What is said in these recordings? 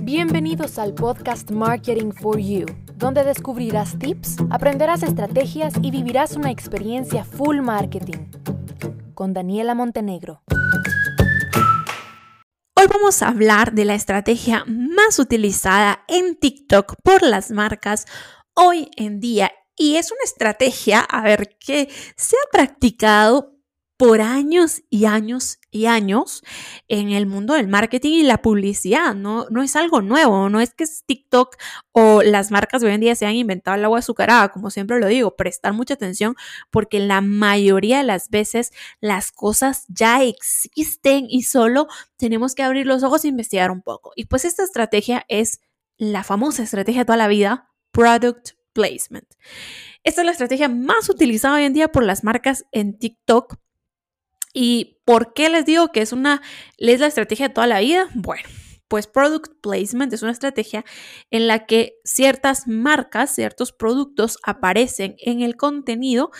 Bienvenidos al podcast Marketing for You, donde descubrirás tips, aprenderás estrategias y vivirás una experiencia full marketing. Con Daniela Montenegro. Hoy vamos a hablar de la estrategia más utilizada en TikTok por las marcas hoy en día. Y es una estrategia, a ver, que se ha practicado por años y años y años en el mundo del marketing y la publicidad. No, no es algo nuevo, no es que TikTok o las marcas hoy en día se han inventado el agua azucarada, como siempre lo digo, prestar mucha atención porque la mayoría de las veces las cosas ya existen y solo tenemos que abrir los ojos e investigar un poco. Y pues esta estrategia es la famosa estrategia de toda la vida, product placement. Esta es la estrategia más utilizada hoy en día por las marcas en TikTok ¿Y por qué les digo que es una es la estrategia de toda la vida? Bueno, pues product placement es una estrategia en la que ciertas marcas, ciertos productos aparecen en el contenido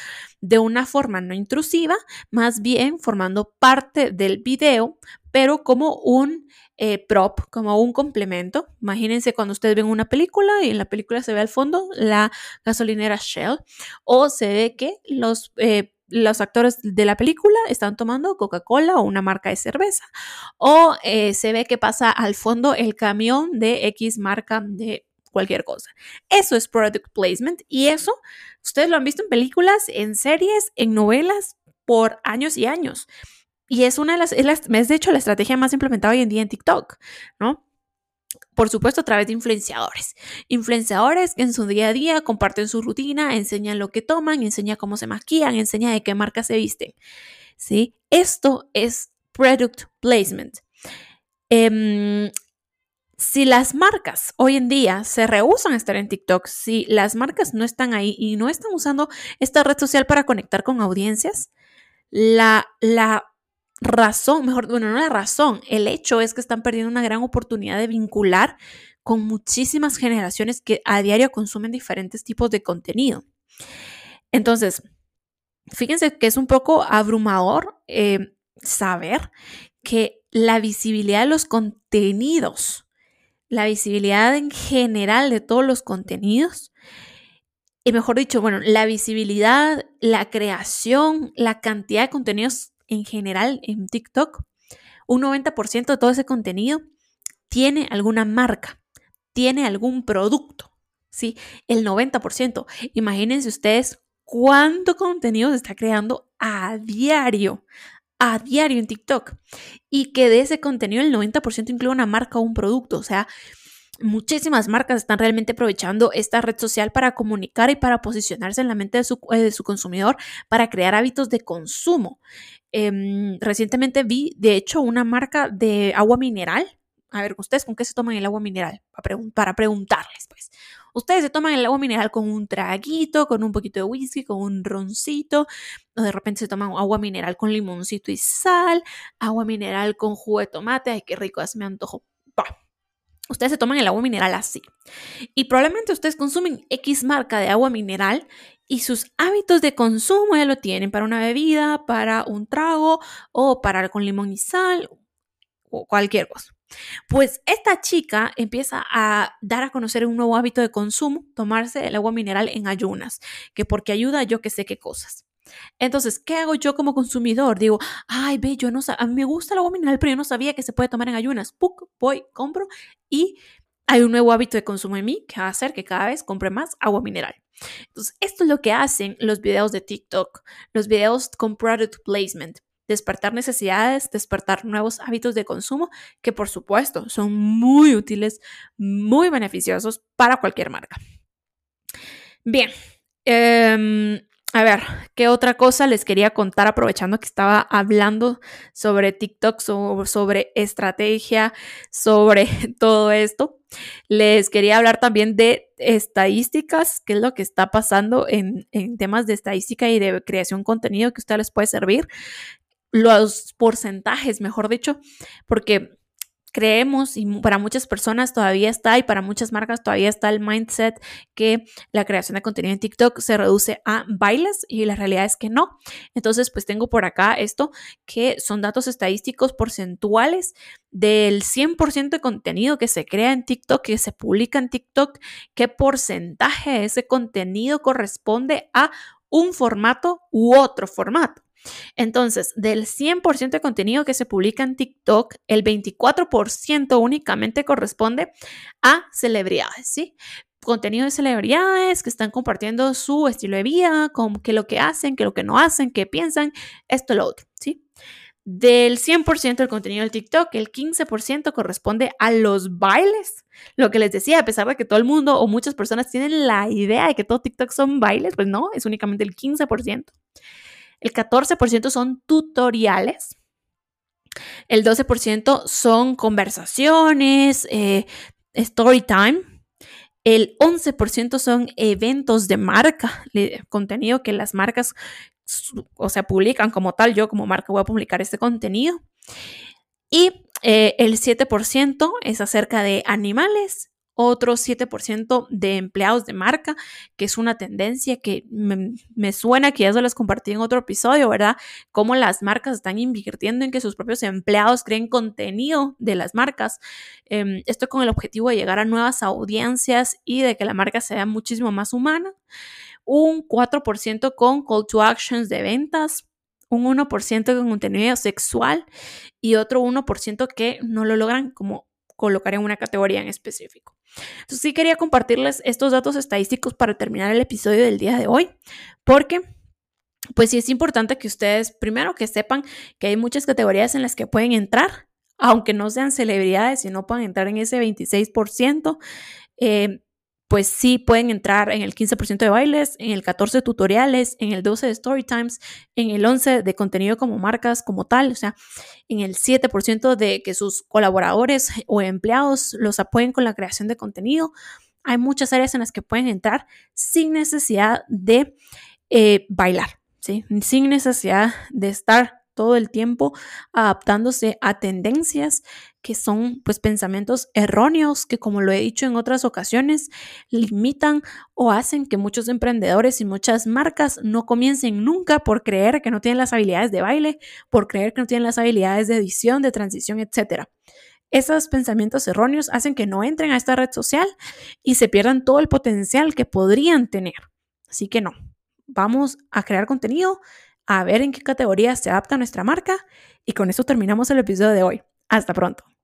de una forma no intrusiva, más bien formando parte del video, pero como un eh, prop, como un complemento. Imagínense cuando ustedes ven una película y en la película se ve al fondo la gasolinera Shell o se ve que los... Eh, los actores de la película están tomando Coca-Cola o una marca de cerveza. O eh, se ve que pasa al fondo el camión de X marca de cualquier cosa. Eso es product placement y eso ustedes lo han visto en películas, en series, en novelas por años y años. Y es una de las, es, de hecho la estrategia más implementada hoy en día en TikTok, ¿no? Por supuesto, a través de influenciadores. Influenciadores en su día a día comparten su rutina, enseñan lo que toman, enseñan cómo se maquillan, enseñan de qué marca se visten. ¿Sí? Esto es product placement. Em, si las marcas hoy en día se rehusan a estar en TikTok, si las marcas no están ahí y no están usando esta red social para conectar con audiencias, la, la razón, mejor, bueno, no la razón, el hecho es que están perdiendo una gran oportunidad de vincular con muchísimas generaciones que a diario consumen diferentes tipos de contenido. Entonces, fíjense que es un poco abrumador eh, saber que la visibilidad de los contenidos, la visibilidad en general de todos los contenidos, y mejor dicho, bueno, la visibilidad, la creación, la cantidad de contenidos en general en TikTok, un 90% de todo ese contenido tiene alguna marca, tiene algún producto, ¿sí? El 90%. Imagínense ustedes cuánto contenido se está creando a diario, a diario en TikTok. Y que de ese contenido el 90% incluye una marca o un producto. O sea, muchísimas marcas están realmente aprovechando esta red social para comunicar y para posicionarse en la mente de su, eh, de su consumidor, para crear hábitos de consumo. Em, recientemente vi, de hecho, una marca de agua mineral. A ver, ¿ustedes con qué se toman el agua mineral? Para, preguntarles, pues. Ustedes se toman el agua mineral con un traguito, con un poquito de whisky, con un roncito, o de repente se toman agua mineral con limoncito y sal, agua mineral con jugo de tomate, ay, qué rico, así me antojo. Ustedes se toman el agua mineral así. Y probablemente ustedes consumen X marca de agua mineral y sus hábitos de consumo ya lo tienen para una bebida, para un trago o para con limón y sal o cualquier cosa. Pues esta chica empieza a dar a conocer un nuevo hábito de consumo, tomarse el agua mineral en ayunas, que porque ayuda yo que sé qué cosas. Entonces, ¿qué hago yo como consumidor? Digo, ay, ve, yo no a mí me gusta el agua mineral, pero yo no sabía que se puede tomar en ayunas. Puc, voy, compro y hay un nuevo hábito de consumo en mí que va a hacer que cada vez compre más agua mineral. Entonces, esto es lo que hacen los videos de TikTok, los videos con product placement, despertar necesidades, despertar nuevos hábitos de consumo que por supuesto son muy útiles, muy beneficiosos para cualquier marca. Bien, em, a ver, ¿qué otra cosa les quería contar aprovechando que estaba hablando sobre TikTok, sobre estrategia, sobre todo esto? Les quería hablar también de estadísticas, qué es lo que está pasando en, temas de estadística y de creación de contenido que ustedes les puede servir. Los porcentajes, mejor dicho, porque creemos y para muchas personas todavía está y para muchas marcas todavía está el mindset que la creación de contenido en TikTok se reduce a bailes y la realidad es que no. Entonces, pues tengo por acá esto que son datos estadísticos porcentuales del 100% de contenido que se crea en TikTok, que se publica en TikTok, qué porcentaje de ese contenido corresponde a un formato u otro formato. Entonces, del 100% de contenido que se publica en TikTok, el 24% únicamente corresponde a celebridades, ¿sí? Contenido de celebridades que están compartiendo su estilo de vida, con qué lo que hacen, qué lo que no hacen, qué piensan, esto, lo otro, ¿sí? Del 100% del contenido del TikTok, el 15% corresponde a los bailes. Lo que les decía, a pesar de que todo el mundo o muchas personas tienen la idea de que todo TikTok son bailes, pues no, es únicamente el 15%. El 14% son tutoriales. El 12% son conversaciones, eh, story time. El 11% son eventos de marca, contenido que las marcas, o sea, publican como tal. Yo como marca voy a publicar este contenido. Y eh, el 7% es acerca de animales otro 7% de empleados de marca, que es una tendencia que me, suena que ya se las compartí en otro episodio, ¿verdad? Cómo las marcas están invirtiendo en que sus propios empleados creen contenido de las marcas. Em, esto con el objetivo de llegar a nuevas audiencias y de que la marca sea muchísimo más humana. Un 4% con call to actions de ventas, un 1% con contenido sexual y otro 1% que no lo logran como colocar en una categoría en específico. Entonces sí quería compartirles estos datos estadísticos para terminar el episodio del día de hoy, porque pues sí es importante que ustedes primero que sepan que hay muchas categorías en las que pueden entrar, aunque no sean celebridades y no puedan entrar en ese 26%. Eh, pues sí pueden entrar en el 15% de bailes, en el 14% de tutoriales, en el 12% de story times, en el 11% de contenido como marcas como tal, o sea, en el 7% de que sus colaboradores o empleados los apoyen con la creación de contenido. Hay muchas áreas en las que pueden entrar sin necesidad de eh, bailar, ¿sí? sin necesidad de estar todo el tiempo adaptándose a tendencias que son pues pensamientos erróneos que como lo he dicho en otras ocasiones limitan o hacen que muchos emprendedores y muchas marcas no comiencen nunca por creer que no tienen las habilidades de baile, por creer que no tienen las habilidades de edición, de transición, etc. Esos pensamientos erróneos hacen que no entren a esta red social y se pierdan todo el potencial que podrían tener. Así que no, vamos a crear contenido a ver en qué categoría se adapta nuestra marca y con eso terminamos el episodio de hoy. Hasta pronto.